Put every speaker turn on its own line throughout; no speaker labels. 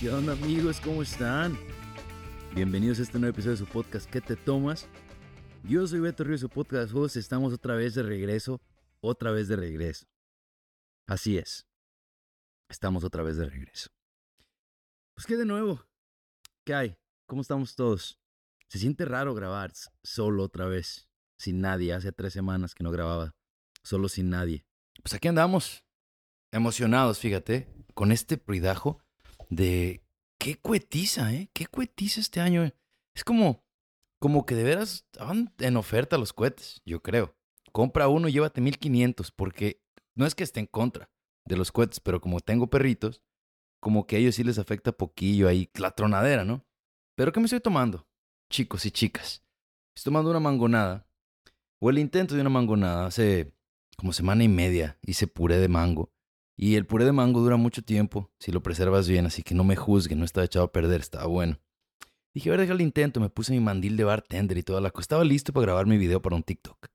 ¿Qué onda amigos? ¿Cómo están? Bienvenidos a este nuevo episodio de su podcast ¿Qué te tomas? Yo soy Beto Ríos, su podcast host. Estamos otra vez de regreso, otra vez de regreso. Así es. Estamos otra vez de regreso. Pues qué de nuevo. ¿Qué hay? ¿Cómo estamos todos? Se siente raro grabar solo otra vez, sin nadie. Hace tres semanas que no grababa, solo sin nadie. Pues aquí andamos, emocionados, fíjate, con este pridajo de qué cuetiza, ¿eh? Qué cuetiza este año. Es como, como que de veras estaban en oferta los cohetes, yo creo. Compra uno y llévate 1500, porque no es que esté en contra de los cohetes, pero como tengo perritos, como que a ellos sí les afecta poquillo ahí la tronadera, ¿no? Pero ¿qué me estoy tomando? Chicos y chicas. Estoy tomando una mangonada, o el intento de una mangonada. Hace como semana y media hice puré de mango. Y el puré de mango dura mucho tiempo si lo preservas bien, así que no me juzguen, no estaba echado a perder, estaba bueno. Dije, a ver, deja el intento, me puse mi mandil de bartender y toda la cosa. Estaba listo para grabar mi video para un TikTok.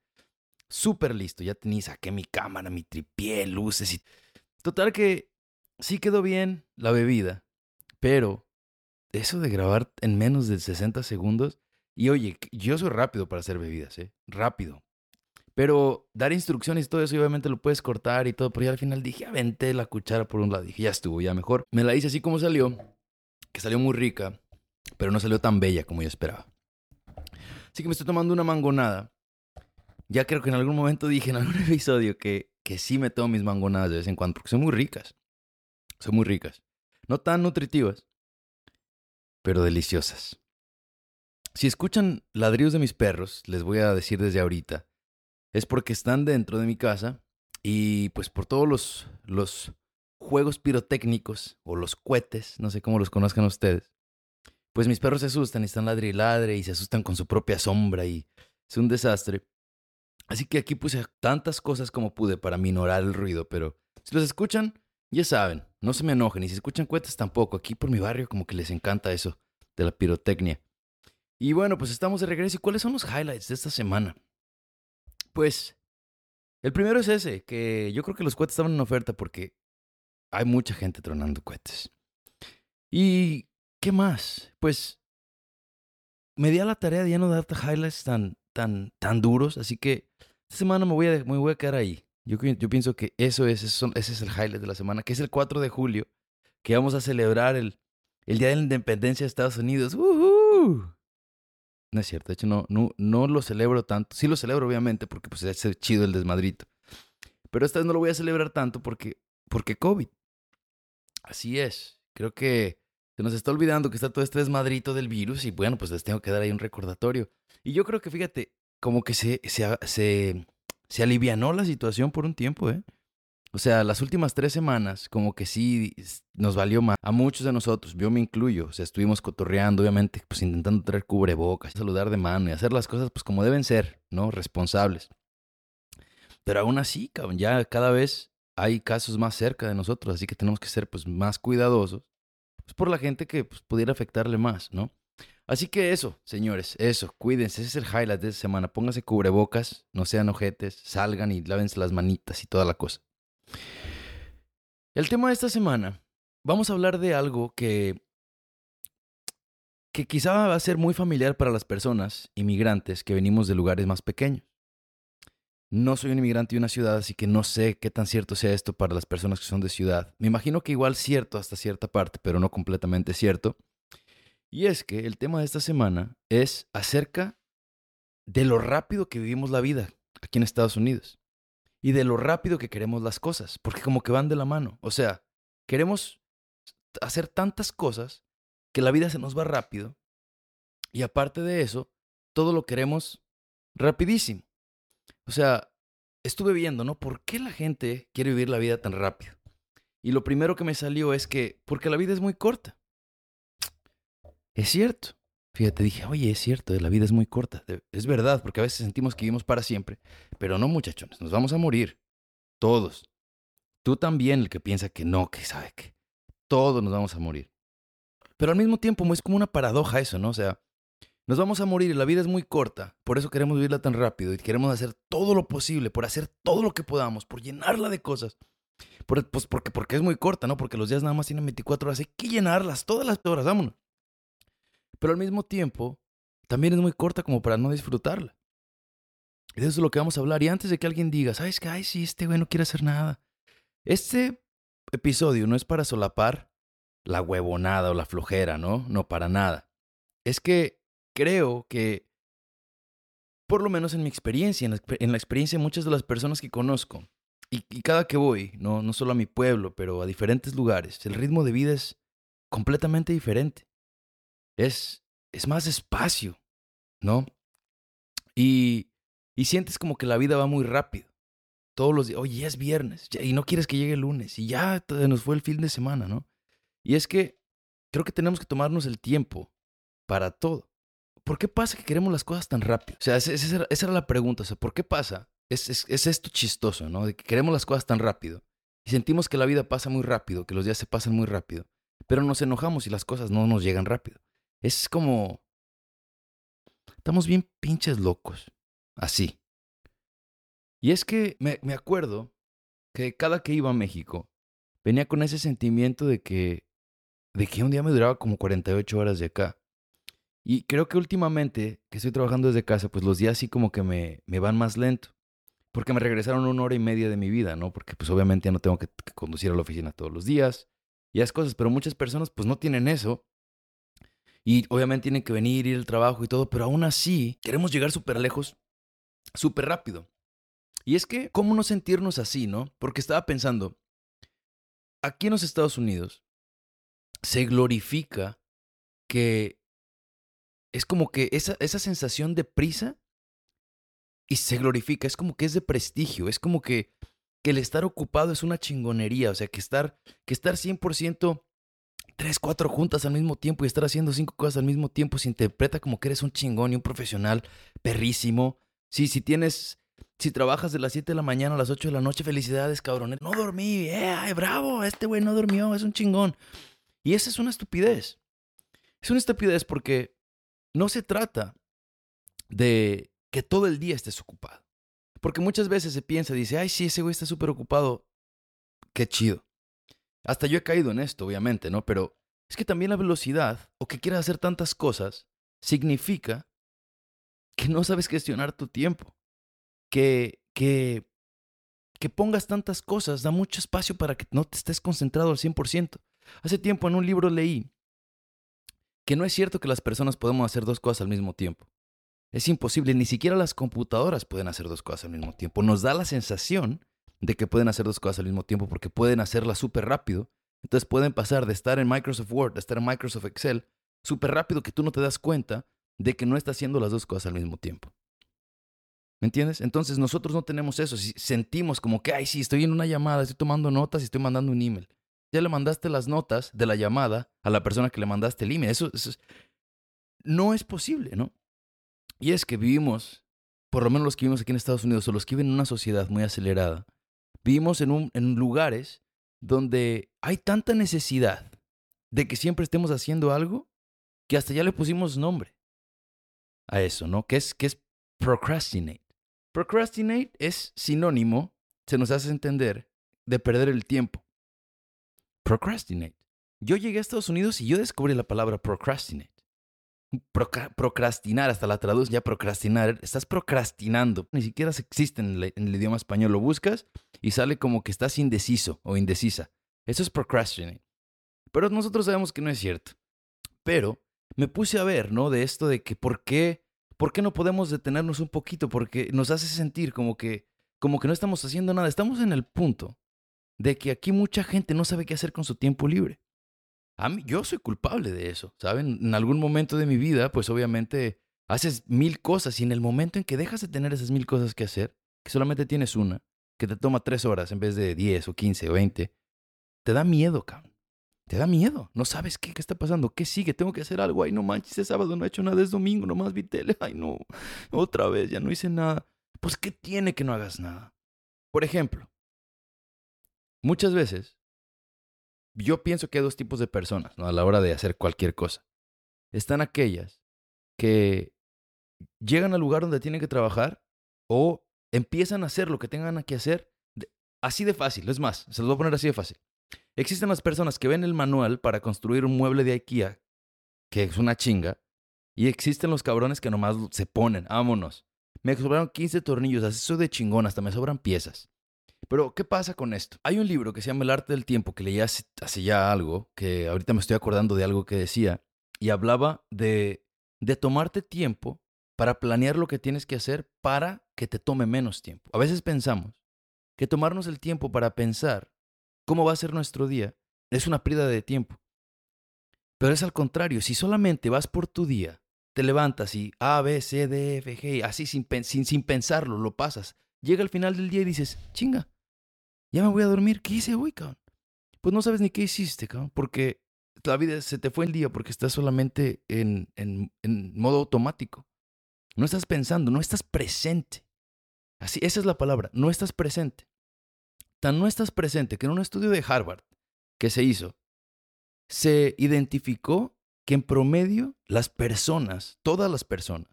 Súper listo, ya tenía, saqué mi cámara, mi tripié, luces y... Total que sí quedó bien la bebida, pero eso de grabar en menos de 60 segundos... Y oye, yo soy rápido para hacer bebidas, ¿eh? Rápido. Pero dar instrucciones y todo eso, y obviamente lo puedes cortar y todo. Pero ya al final dije, aventé la cuchara por un lado. Dije, ya estuvo, ya mejor. Me la hice así como salió, que salió muy rica, pero no salió tan bella como yo esperaba. Así que me estoy tomando una mangonada. Ya creo que en algún momento dije en algún episodio que, que sí me tomo mis mangonadas de vez en cuando, porque son muy ricas. Son muy ricas. No tan nutritivas, pero deliciosas. Si escuchan ladrillos de mis perros, les voy a decir desde ahorita, es porque están dentro de mi casa y pues por todos los, los juegos pirotécnicos o los cohetes, no sé cómo los conozcan ustedes, pues mis perros se asustan y están ladre y ladre y se asustan con su propia sombra y es un desastre. Así que aquí puse tantas cosas como pude para minorar el ruido, pero si los escuchan, ya saben, no se me enojen y si escuchan cohetes tampoco, aquí por mi barrio como que les encanta eso de la pirotecnia. Y bueno, pues estamos de regreso. ¿Y cuáles son los highlights de esta semana? Pues el primero es ese, que yo creo que los cohetes estaban en oferta porque hay mucha gente tronando cohetes. ¿Y qué más? Pues me di a la tarea de ya no darte highlights tan, tan, tan duros, así que esta semana me voy a, me voy a quedar ahí. Yo, pienso que eso es, eso, ese es el highlight de la semana, que es el 4 de julio, que vamos a celebrar el, el Día de la Independencia de Estados Unidos. ¡Woohoo! No es cierto, de hecho no, no, no lo celebro tanto. Sí lo celebro obviamente porque pues es chido el desmadrito. Pero esta vez no lo voy a celebrar tanto porque, porque COVID. Así es. Creo que se nos está olvidando que está todo este desmadrito del virus y bueno, pues les tengo que dar ahí un recordatorio. Y yo creo que fíjate, como que se, se, se, se alivianó la situación por un tiempo, ¿eh? O sea, las últimas tres semanas, como que sí nos valió más. A muchos de nosotros, yo me incluyo, o sea, estuvimos cotorreando, obviamente, pues intentando traer cubrebocas, saludar de mano y hacer las cosas, pues como deben ser, ¿no? Responsables. Pero aún así, ya cada vez hay casos más cerca de nosotros, así que tenemos que ser, pues, más cuidadosos, pues, por la gente que pues, pudiera afectarle más, ¿no? Así que eso, señores, eso, cuídense, ese es el highlight de esta semana. Pónganse cubrebocas, no sean ojetes, salgan y lávense las manitas y toda la cosa. El tema de esta semana, vamos a hablar de algo que, que quizá va a ser muy familiar para las personas inmigrantes que venimos de lugares más pequeños. No soy un inmigrante de una ciudad, así que no sé qué tan cierto sea esto para las personas que son de ciudad. Me imagino que igual cierto hasta cierta parte, pero no completamente cierto. Y es que el tema de esta semana es acerca de lo rápido que vivimos la vida aquí en Estados Unidos y de lo rápido que queremos las cosas, porque como que van de la mano. O sea, queremos hacer tantas cosas que la vida se nos va rápido y aparte de eso, todo lo queremos rapidísimo. O sea, estuve viendo, ¿no? ¿Por qué la gente quiere vivir la vida tan rápido? Y lo primero que me salió es que porque la vida es muy corta. Es cierto. Fíjate, dije, oye, es cierto, la vida es muy corta. Es verdad, porque a veces sentimos que vivimos para siempre, pero no, muchachones, nos vamos a morir. Todos. Tú también, el que piensa que no, que sabe que todos nos vamos a morir. Pero al mismo tiempo es como una paradoja eso, ¿no? O sea, nos vamos a morir y la vida es muy corta, por eso queremos vivirla tan rápido y queremos hacer todo lo posible, por hacer todo lo que podamos, por llenarla de cosas, pues porque, porque es muy corta, ¿no? Porque los días nada más tienen 24 horas. Hay que llenarlas todas las horas, vámonos. Pero al mismo tiempo, también es muy corta como para no disfrutarla. Eso es lo que vamos a hablar. Y antes de que alguien diga, ¿sabes qué? Ay, sí, este güey no quiere hacer nada. Este episodio no es para solapar la huevonada o la flojera, ¿no? No, para nada. Es que creo que, por lo menos en mi experiencia, en la, experiencia de muchas de las personas que conozco, y, y, cada que voy, no, no solo a mi pueblo, pero a diferentes lugares, el ritmo de vida es completamente diferente. Es, es más despacio, ¿no? Y, y sientes como que la vida va muy rápido. Todos los días, oye, es viernes, y no quieres que llegue el lunes, y ya nos fue el fin de semana, ¿no? Y es que creo que tenemos que tomarnos el tiempo para todo. ¿Por qué pasa que queremos las cosas tan rápido? O sea, esa, era la pregunta. O sea, ¿por qué pasa? Es, es, esto chistoso, ¿no? De que queremos las cosas tan rápido. Y sentimos que la vida pasa muy rápido, que los días se pasan muy rápido. Pero nos enojamos y las cosas no nos llegan rápido. Es como... Estamos bien pinches locos. Así. Y es que me, me acuerdo que cada que iba a México, venía con ese sentimiento de que de que un día me duraba como 48 horas de acá. Y creo que últimamente que estoy trabajando desde casa, pues los días sí como que me, me van más lento. Porque me regresaron una hora y media de mi vida, ¿no? Porque pues obviamente ya no tengo que, conducir a la oficina todos los días y esas cosas. Pero muchas personas pues no tienen eso. Y obviamente tienen que venir, ir al trabajo y todo. Pero aún así queremos llegar súper lejos, súper rápido. Y es que, ¿cómo no sentirnos así, no? Porque estaba pensando, aquí en los Estados Unidos, se glorifica que es como que esa, esa sensación de prisa y se glorifica, es como que es de prestigio, es como que, que el estar ocupado es una chingonería, o sea, que estar, que estar 100% tres, cuatro juntas al mismo tiempo y estar haciendo cinco cosas al mismo tiempo se interpreta como que eres un chingón y un profesional perrísimo. Sí, si tienes, si trabajas de las 7 de la mañana a las 8 de la noche, felicidades, cabrón. No dormí, eh, ay, bravo, este güey no durmió, es un chingón. Y esa es una estupidez. Es una estupidez porque no se trata de que todo el día estés ocupado. Porque muchas veces se piensa, dice, ay, sí, ese güey está súper ocupado. Qué chido. Hasta yo he caído en esto, obviamente, ¿no? Pero es que también la velocidad o que quieras hacer tantas cosas significa que no sabes gestionar tu tiempo. Que, que, que pongas tantas cosas da mucho espacio para que no te estés concentrado al 100%. Hace tiempo en un libro leí que no es cierto que las personas podemos hacer dos cosas al mismo tiempo. Es imposible, ni siquiera las computadoras pueden hacer dos cosas al mismo tiempo. Nos da la sensación de que pueden hacer dos cosas al mismo tiempo porque pueden hacerlas súper rápido. Entonces pueden pasar de estar en Microsoft Word a estar en Microsoft Excel súper rápido que tú no te das cuenta de que no está haciendo las dos cosas al mismo tiempo. ¿Me entiendes? Entonces nosotros no tenemos eso. Si sentimos como que, ay, sí, estoy en una llamada, estoy tomando notas y estoy mandando un email ya le mandaste las notas de la llamada a la persona que le mandaste el email. Eso, no es posible, ¿no? Y es que vivimos, por lo menos los que vivimos aquí en Estados Unidos o los que viven en una sociedad muy acelerada, vivimos en, un, en lugares donde hay tanta necesidad de que siempre estemos haciendo algo que hasta ya le pusimos nombre a eso, ¿no? Que es, que es procrastinate. Procrastinate es sinónimo, se nos hace entender, de perder el tiempo procrastinate. Yo llegué a Estados Unidos y yo descubrí la palabra procrastinate. Procrastinar, hasta la traducción ya procrastinar. Estás procrastinando. Ni siquiera existe en el, en el, idioma español. Lo buscas y sale como que estás indeciso o indecisa. Eso es procrastinate. Pero nosotros sabemos que no es cierto. Pero me puse a ver, ¿no? De esto de que por qué, por qué no podemos detenernos un poquito, porque nos hace sentir como que, como que no estamos haciendo nada. Estamos en el punto de que aquí mucha gente no sabe qué hacer con su tiempo libre. A mí, yo soy culpable de eso, ¿saben? En algún momento de mi vida, pues obviamente haces mil cosas y en el momento en que dejas de tener esas mil cosas que hacer, que solamente tienes una, que te toma tres horas en vez de diez o quince o veinte, te da miedo, cabrón. Te da miedo. No sabes qué, qué está pasando. ¿Qué sigue? Tengo que hacer algo. Ay, no manches, es sábado no he hecho nada. Es domingo, nomás vi tele. Ay, no. Otra vez, ya no hice nada. Pues, ¿qué tiene que no hagas nada? Por ejemplo, Muchas veces, yo pienso que hay dos tipos de personas ¿no? a la hora de hacer cualquier cosa. Están aquellas que llegan al lugar donde tienen que trabajar o empiezan a hacer lo que tengan que hacer así de fácil, es más, se los voy a poner así de fácil. Existen las personas que ven el manual para construir un mueble de IKEA, que es una chinga, y existen los cabrones que nomás se ponen, vámonos. Me sobraron 15 tornillos, así soy de chingón, hasta me sobran piezas. Pero, ¿qué pasa con esto? Hay un libro que se llama El arte del tiempo, que leí hace, ya algo, que ahorita me estoy acordando de algo que decía, y hablaba de, de tomarte tiempo para planear lo que tienes que hacer para que te tome menos tiempo. A veces pensamos que tomarnos el tiempo para pensar cómo va a ser nuestro día es una pérdida de tiempo. Pero es al contrario, si solamente vas por tu día, te levantas y A, B, C, D, F, G, así sin, sin, sin pensarlo, lo pasas, llega al final del día y dices, chinga, ya me voy a dormir. ¿Qué hice hoy, cabrón? Pues no sabes ni qué hiciste, cabrón, porque la vida se te fue el día porque estás solamente en, en, en modo automático. No estás pensando, no estás presente. Así, esa es la palabra, no estás presente. Tan no estás presente que en un estudio de Harvard que se hizo, se identificó que en promedio las personas, todas las personas,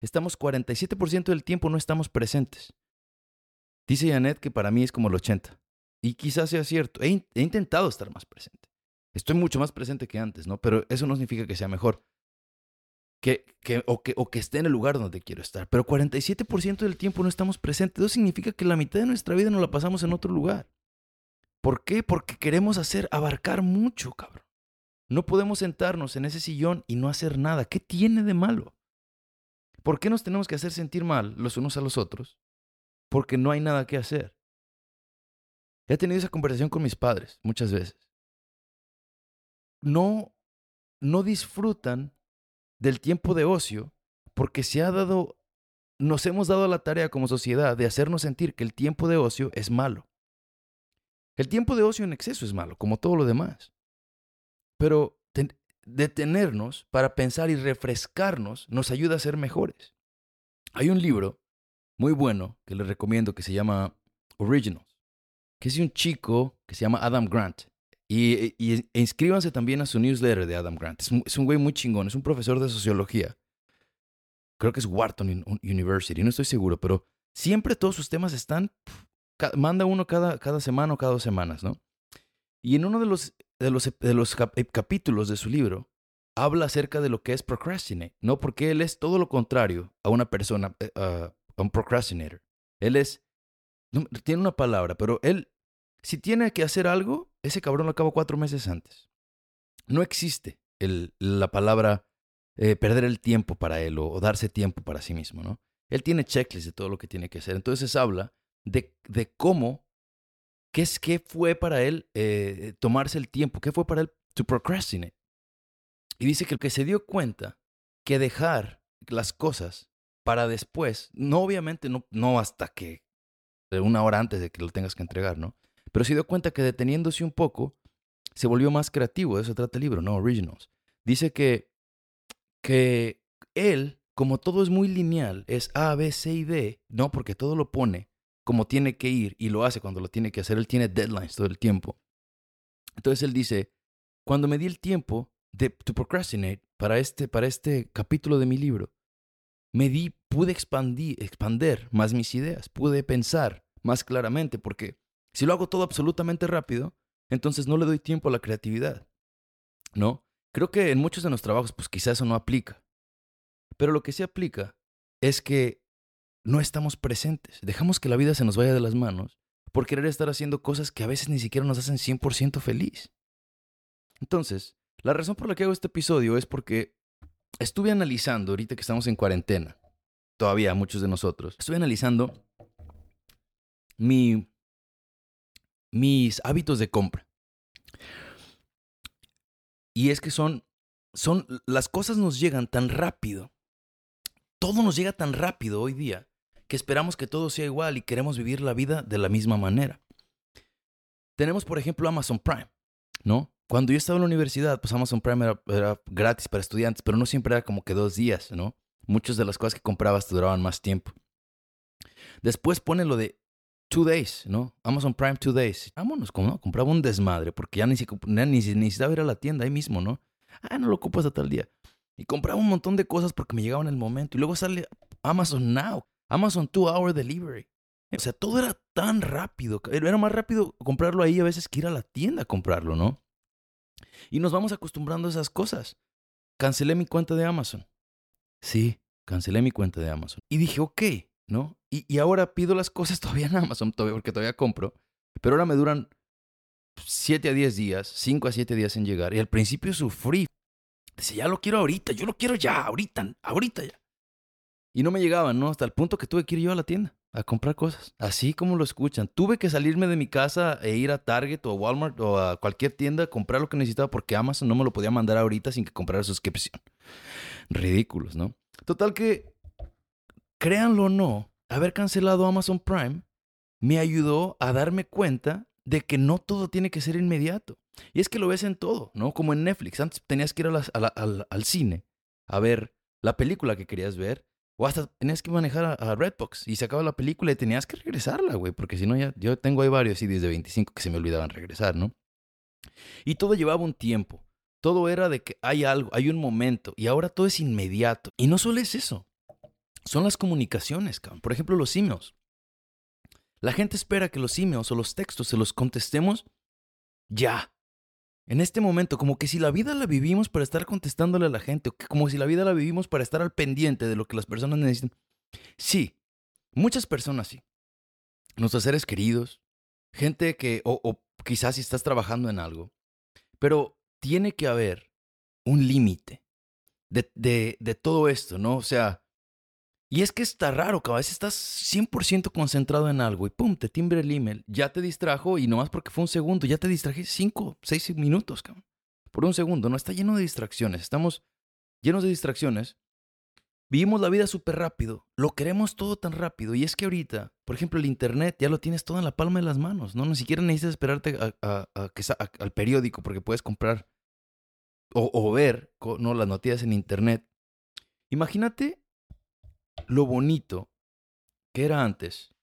estamos 47% del tiempo no estamos presentes. Dice Janet que para mí es como el 80. Y quizás sea cierto. He, intentado estar más presente. Estoy mucho más presente que antes, ¿no? Pero eso no significa que sea mejor. O, que, o que esté en el lugar donde quiero estar. Pero 47% del tiempo no estamos presentes. Eso significa que la mitad de nuestra vida nos la pasamos en otro lugar. ¿Por qué? Porque queremos hacer, abarcar mucho, cabrón. No podemos sentarnos en ese sillón y no hacer nada. ¿Qué tiene de malo? ¿Por qué nos tenemos que hacer sentir mal los unos a los otros? Porque no hay nada que hacer. He tenido esa conversación con mis padres muchas veces. No, no disfrutan del tiempo de ocio porque se ha dado, nos hemos dado la tarea como sociedad de hacernos sentir que el tiempo de ocio es malo. El tiempo de ocio en exceso es malo, como todo lo demás. Pero detenernos para pensar y refrescarnos nos ayuda a ser mejores. Hay un libro muy bueno que les recomiendo que se llama Originals, que es un chico que se llama Adam Grant. Y, y, inscríbanse también a su newsletter de Adam Grant. Es un, es güey muy chingón, es un profesor de sociología. Creo que es Wharton University, no estoy seguro, pero siempre todos sus temas están, manda uno cada, cada semana o cada dos semanas, ¿no? Y en uno de los, de los, de los eh, capítulos de su libro, habla acerca de lo que es procrastinate, ¿no? Porque él es todo lo contrario a una persona, uh, un procrastinator. Él es, tiene una palabra, pero él, si tiene que hacer algo, ese cabrón lo acaba cuatro meses antes. No existe el, la palabra eh, perder el tiempo para él o, darse tiempo para sí mismo, ¿no? Él tiene checklist de todo lo que tiene que hacer. Entonces habla de, de cómo, qué, es, qué fue para él eh, tomarse el tiempo, qué fue para él to procrastinate. Y dice que el que se dio cuenta que dejar las cosas para después, no obviamente no, no hasta que una hora antes de que lo tengas que entregar, ¿no? Pero se dio cuenta que deteniéndose un poco, se volvió más creativo, de eso trata el libro, ¿no? Originals. Dice que, que él, como todo es muy lineal, es A, B, C y D, ¿no? Porque todo lo pone como tiene que ir y lo hace cuando lo tiene que hacer. Él tiene deadlines todo el tiempo. Entonces él dice, cuando me di el tiempo de to procrastinate para este, para este capítulo de mi libro, me di, pude expandir, expander más mis ideas, pude pensar más claramente, porque si lo hago todo absolutamente rápido, entonces no le doy tiempo a la creatividad. ¿No? Creo que en muchos de los trabajos, pues quizás eso no aplica. Pero lo que sí aplica es que no estamos presentes. Dejamos que la vida se nos vaya de las manos por querer estar haciendo cosas que a veces ni siquiera nos hacen 100% feliz. Entonces, la razón por la que hago este episodio es porque estuve analizando, ahorita que estamos en cuarentena, todavía muchos de nosotros, estuve analizando mi, mis hábitos de compra. Y es que son, son, las cosas nos llegan tan rápido, todo nos llega tan rápido hoy día, que esperamos que todo sea igual y queremos vivir la vida de la misma manera. Tenemos, por ejemplo, Amazon Prime, ¿no? Cuando yo estaba en la universidad, pues Amazon Prime era, gratis para estudiantes, pero no siempre era como que dos días, ¿no? Muchas de las cosas que comprabas te duraban más tiempo. Después ponen lo de two days, ¿no? Amazon Prime two days. Vámonos, ¿no? Compraba un desmadre porque ya ni, ni, ni necesitaba ir a la tienda ahí mismo, ¿no? Ah, no lo ocupas hasta tal día. Y compraba un montón de cosas porque me llegaban en el momento. Y luego sale Amazon Now, Amazon Two Hour Delivery. O sea, todo era tan rápido. Era más rápido comprarlo ahí a veces que ir a la tienda a comprarlo, ¿no? Y nos vamos acostumbrando a esas cosas. Cancelé mi cuenta de Amazon. Sí, cancelé mi cuenta de Amazon. Y dije, ok, ¿no? Y, y ahora pido las cosas todavía en Amazon, todavía, porque todavía compro. Pero ahora me duran 7 a 10 días, 5 a 7 días en llegar. Y al principio sufrí. Dice, ya lo quiero ahorita, yo lo quiero ya, ahorita, ahorita ya. Y no me llegaban, ¿no? Hasta el punto que tuve que ir yo a la tienda a comprar cosas. Así como lo escuchan. Tuve que salirme de mi casa e ir a Target o a Walmart o a cualquier tienda a comprar lo que necesitaba porque Amazon no me lo podía mandar ahorita sin que comprara suscripción. Ridículos, ¿no? Total que, créanlo o no, haber cancelado Amazon Prime me ayudó a darme cuenta de que no todo tiene que ser inmediato. Y es que lo ves en todo, ¿no? Como en Netflix. Antes tenías que ir al cine a ver la película que querías ver. O hasta tenías que manejar a, Redbox y se acaba la película y tenías que regresarla, güey. Porque si no, ya yo tengo ahí varios CDs de 25 que se me olvidaban regresar, ¿no? Y todo llevaba un tiempo. Todo era de que hay algo, hay un momento. Y ahora todo es inmediato. Y no solo es eso. Son las comunicaciones, cabrón. Por ejemplo, los emails. La gente espera que los emails o los textos se los contestemos ya. En este momento, como que si la vida la vivimos para estar contestándole a la gente, o como si la vida la vivimos para estar al pendiente de lo que las personas necesitan. Sí, muchas personas sí. Nuestros seres queridos, gente que, o, quizás si estás trabajando en algo, pero tiene que haber un límite de, de, de todo esto, ¿no? O sea, y es que está raro, que a veces estás 100% concentrado en algo y pum, te timbre el email, ya te distrajo y nomás porque fue un segundo, ya te distraje 5, 6 minutos, cabrón. Por un segundo, no está lleno de distracciones, estamos llenos de distracciones. Vivimos la vida súper rápido, lo queremos todo tan rápido. Y es que ahorita, por ejemplo, el internet ya lo tienes todo en la palma de las manos, ¿no? Ni siquiera necesitas esperarte a, al periódico porque puedes comprar o, o ver ¿no? las noticias en internet. Imagínate lo bonito que era antes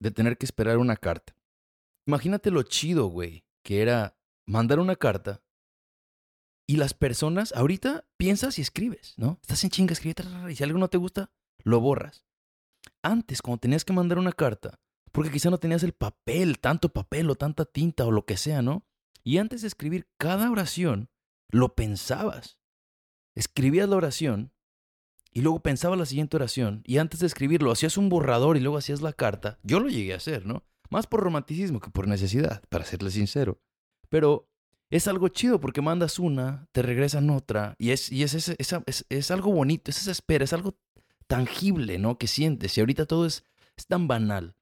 de tener que esperar una carta. Imagínate lo chido, güey, que era mandar una carta y las personas, ahorita piensas y escribes, ¿no? Estás en chinga, escribe, y si algo no te gusta, lo borras. Antes, cuando tenías que mandar una carta, porque quizá no tenías el papel, tanto papel o tanta tinta o lo que sea, ¿no? Y antes de escribir cada oración, lo pensabas. Escribías la oración y luego pensaba la siguiente oración y antes de escribirlo hacías un borrador y luego hacías la carta. Yo lo llegué a hacer, ¿no? Más por romanticismo que por necesidad, para serle sincero. Pero es algo chido porque mandas una, te regresan otra y es, y es, es, algo bonito, es esa espera, es algo tangible, ¿no? Que sientes y ahorita todo es, es tan banal.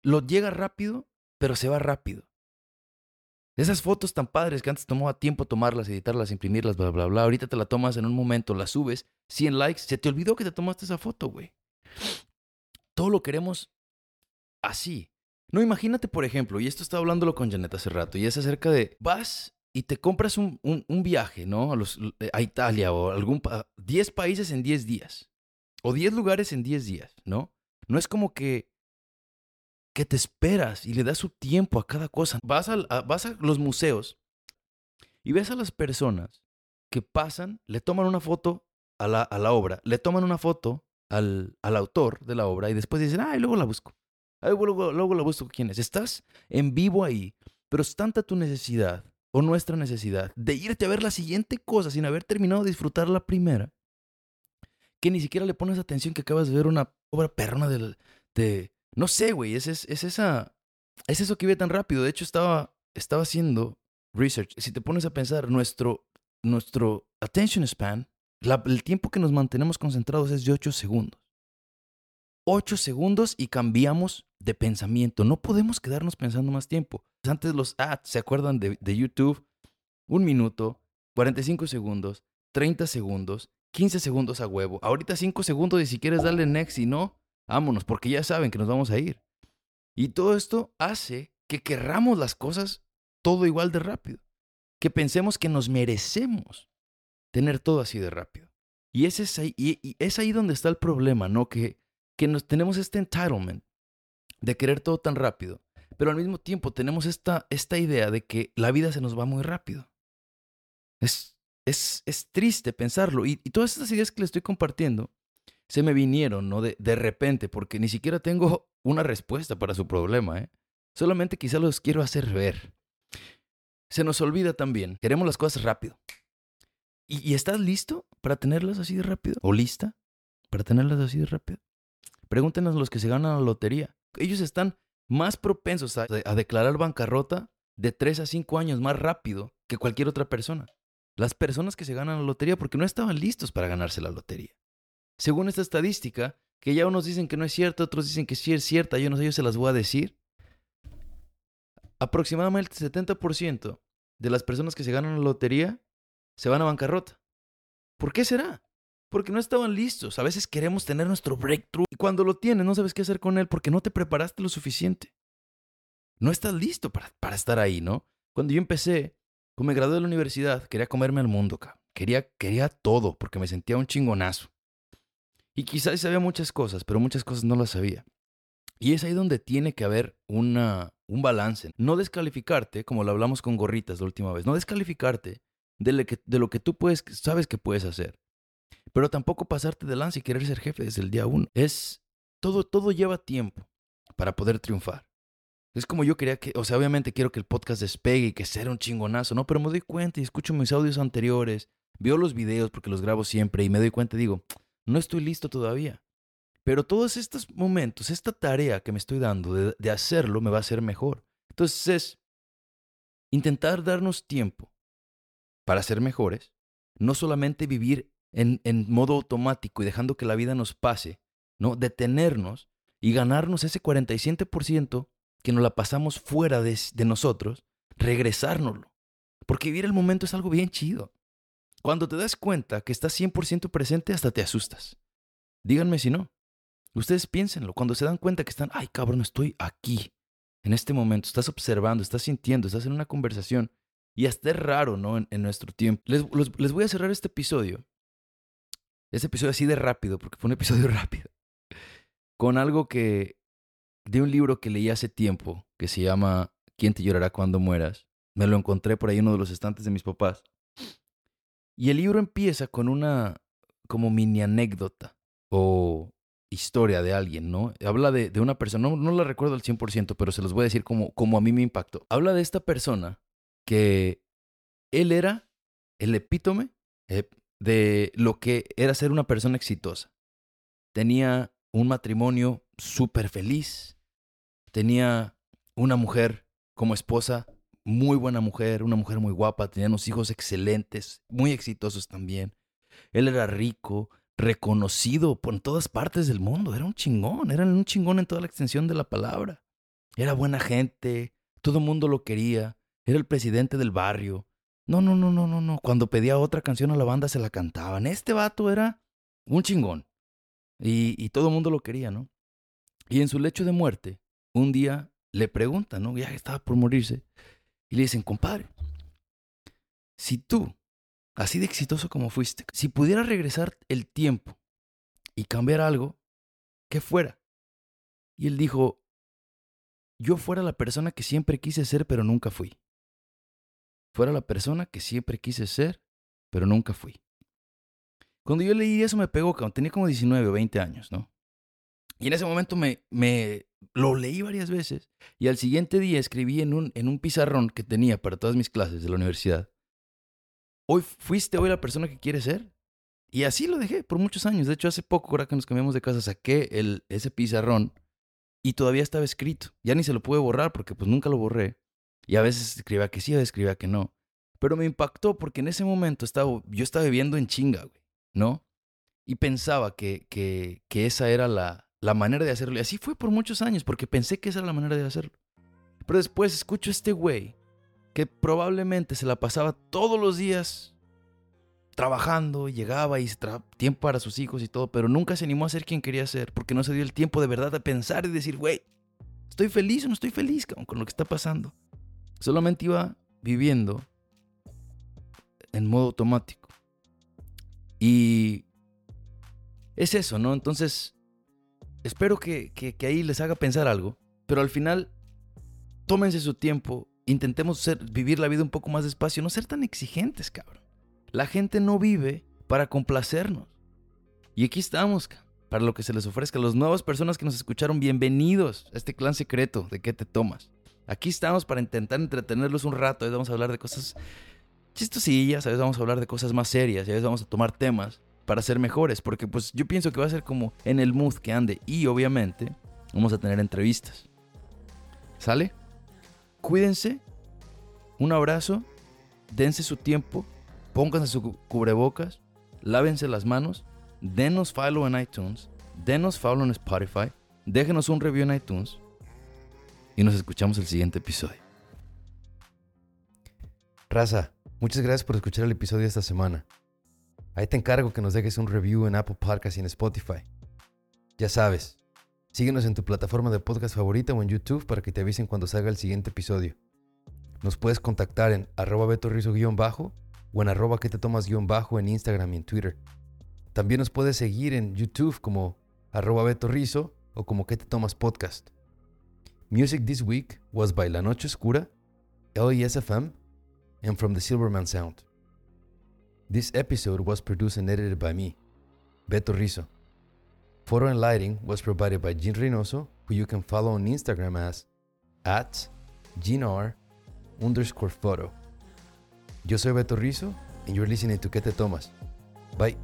Lo llega rápido, pero se va rápido. Esas fotos tan padres que antes tomaba tiempo tomarlas, editarlas, imprimirlas, bla, bla, bla. Ahorita te la tomas en un momento, la subes, 100 likes, se te olvidó que te tomaste esa foto, güey. Todo lo queremos así. No, imagínate, por ejemplo, y esto estaba hablándolo con Janet hace rato, y es acerca de, vas y te compras un, un, viaje, ¿no? A, los, a Italia o algún... 10 países en 10 días. O 10 lugares en 10 días, ¿no? No es como que que te esperas y le das su tiempo a cada cosa. Vas a, vas a los museos y ves a las personas que pasan, le toman una foto a la, a la obra, le toman una foto al, al, autor de la obra y después dicen, ah, y luego la busco. luego, luego la busco quién es. Estás en vivo ahí, pero es tanta tu necesidad o nuestra necesidad de irte a ver la siguiente cosa sin haber terminado de disfrutar la primera, que ni siquiera le pones atención que acabas de ver una obra perrona de, de, no sé, güey, es, es, esa... Es eso que vive tan rápido. De hecho, estaba, estaba haciendo research. Si te pones a pensar, nuestro, nuestro attention span, el tiempo que nos mantenemos concentrados es de 8 segundos. 8 segundos y cambiamos de pensamiento. No podemos quedarnos pensando más tiempo. Antes los ads, ¿se acuerdan de, de YouTube? Un minuto, 45 segundos, 30 segundos, 15 segundos a huevo. Ahorita 5 segundos y si quieres darle next y no, vámonos, porque ya saben que nos vamos a ir. Y todo esto hace que querramos las cosas todo igual de rápido, que pensemos que nos merecemos tener todo así de rápido. Y, ese es, ahí, es ahí donde está el problema, ¿no? Que, que nos, tenemos este entitlement de querer todo tan rápido, pero al mismo tiempo tenemos esta, esta idea de que la vida se nos va muy rápido. Es, es, es triste pensarlo. Y, y todas estas ideas que le estoy compartiendo se me vinieron, ¿no? De, de repente, porque ni siquiera tengo una respuesta para su problema, ¿eh? Solamente quizá los quiero hacer ver. Se nos olvida también, queremos las cosas rápido. ¿Y, ¿Y, estás listo para tenerlas así de rápido? ¿O lista para tenerlas así de rápido? Pregúntenos a los que se ganan la lotería. Ellos están más propensos a, a declarar bancarrota de 3 a 5 años más rápido que cualquier otra persona. Las personas que se ganan la lotería porque no estaban listos para ganarse la lotería. Según esta estadística, que ya unos dicen que no es cierta, otros dicen que sí es cierta, yo no sé, yo se las voy a decir. Aproximadamente el 70% de las personas que se ganan la lotería se van a bancarrota. ¿Por qué será? Porque no estaban listos. A veces queremos tener nuestro breakthrough y cuando lo tienes no sabes qué hacer con él porque no te preparaste lo suficiente. No estás listo para, para estar ahí, ¿no? Cuando yo empecé, cuando me gradué de la universidad, quería comerme al mundo. Quería, quería todo porque me sentía un chingonazo. Y quizás sabía muchas cosas, pero muchas cosas no las sabía. Y es ahí donde tiene que haber una, un balance. No descalificarte, como lo hablamos con gorritas la última vez, no descalificarte de lo que, de lo que tú puedes, sabes que puedes hacer. Pero tampoco pasarte de lance y querer ser jefe desde el día uno. Es, todo, todo lleva tiempo para poder triunfar. Es como yo quería que, o sea, obviamente quiero que el podcast despegue y que sea un chingonazo, ¿no? Pero me doy cuenta y escucho mis audios anteriores, veo los videos porque los grabo siempre y me doy cuenta y digo, no estoy listo todavía. Pero todos estos momentos, esta tarea que me estoy dando de, hacerlo, me va a hacer mejor. Entonces es intentar darnos tiempo para ser mejores, no solamente vivir en, modo automático y dejando que la vida nos pase, ¿no? Detenernos y ganarnos ese 47% que nos la pasamos fuera de, de nosotros, regresárnoslo. Porque vivir el momento es algo bien chido. Cuando te das cuenta que estás 100% presente, hasta te asustas. Díganme si no. Ustedes piénsenlo. Cuando se dan cuenta que están, ay cabrón, estoy aquí, en este momento, estás observando, estás sintiendo, estás en una conversación. Y hasta es raro, ¿no? En, nuestro tiempo. Les, les voy a cerrar este episodio. Este episodio así de rápido, porque fue un episodio rápido. Con algo que. de un libro que leí hace tiempo, que se llama ¿Quién te llorará cuando mueras? Me lo encontré por ahí en uno de los estantes de mis papás. Y el libro empieza con una como mini anécdota o historia de alguien, ¿no? Habla de, una persona, no, no, la recuerdo al 100%, pero se los voy a decir como, como a mí me impactó. Habla de esta persona que él era el epítome eh, de lo que era ser una persona exitosa. Tenía un matrimonio súper feliz, tenía una mujer como esposa muy buena mujer, una mujer muy guapa, tenía unos hijos excelentes, muy exitosos también. Él era rico, reconocido por todas partes del mundo, era un chingón, era un chingón en toda la extensión de la palabra. Era buena gente, todo el mundo lo quería, era el presidente del barrio. No, no, no, no, no, no. Cuando pedía otra canción a la banda se la cantaban. Este vato era un chingón. Y, y todo el mundo lo quería, ¿no? Y en su lecho de muerte, un día le preguntan, ¿no? Ya estaba por morirse. Y le dicen, compadre, si tú, así de exitoso como fuiste, si pudieras regresar el tiempo y cambiar algo, ¿qué fuera? Y él dijo, yo fuera la persona que siempre quise ser, pero nunca fui. Fuera la persona que siempre quise ser, pero nunca fui. Cuando yo leí eso me pegó, tenía como 19 o 20 años, ¿no? Y en ese momento me, me lo leí varias veces y al siguiente día escribí en un, en un pizarrón que tenía para todas mis clases de la universidad. Hoy fuiste hoy la persona que quieres ser. Y así lo dejé por muchos años. De hecho, hace poco, ahora que nos cambiamos de casa, saqué el, ese pizarrón y todavía estaba escrito. Ya ni se lo pude borrar porque pues nunca lo borré. Y a veces escribía que sí, a veces escribía que no. Pero me impactó porque en ese momento estaba, yo estaba viviendo en chinga, güey, ¿no? Y pensaba que, que, que esa era la, la manera de hacerlo. Y así fue por muchos años, porque pensé que esa era la manera de hacerlo. Pero después escucho a este güey que probablemente se la pasaba todos los días trabajando, llegaba y tiempo para sus hijos y todo, pero nunca se animó a ser quien quería ser, porque no se dio el tiempo de verdad de pensar y decir, güey, ¿estoy feliz o no estoy feliz con lo que está pasando? Solamente iba viviendo en modo automático. Y es eso, ¿no? Entonces, espero que, ahí les haga pensar algo, pero al final, tómense su tiempo, intentemos ser, vivir la vida un poco más despacio, no ser tan exigentes, cabrón. La gente no vive para complacernos. Y aquí estamos, para lo que se les ofrezca. Las nuevas personas que nos escucharon, bienvenidos a este clan secreto de qué te tomas. Aquí estamos para intentar entretenerlos un rato. Hoy vamos a hablar de cosas chistosillas, a veces vamos a hablar de cosas más serias, a veces vamos a tomar temas para ser mejores, porque pues yo pienso que va a ser como en el mood que ande. Y obviamente vamos a tener entrevistas. ¿Sale? Cuídense, un abrazo, dense su tiempo, pónganse su cubrebocas, lávense las manos, denos follow en iTunes, denos follow en Spotify, déjenos un review en iTunes. Y nos escuchamos el siguiente episodio. Raza, muchas gracias por escuchar el episodio de esta semana. Ahí te encargo que nos dejes un review en Apple Podcasts y en Spotify. Ya sabes, síguenos en tu plataforma de podcast favorita o en YouTube para que te avisen cuando salga el siguiente episodio. Nos puedes contactar en arroba betorrizo-bajo o en arroba que te tomas-bajo en Instagram y en Twitter. También nos puedes seguir en YouTube como arroba betorrizo o como que te tomas podcast. Music this week was by La Noche Oscura, LESFM, and from the Silverman Sound. This episode was produced and edited by me, Beto Rizzo. Photo and lighting was provided by Jean Reynoso, who you can follow on Instagram as at GeneR underscore photo. Yo soy Beto Rizzo, and you're listening to Que Te Tomas. Bye.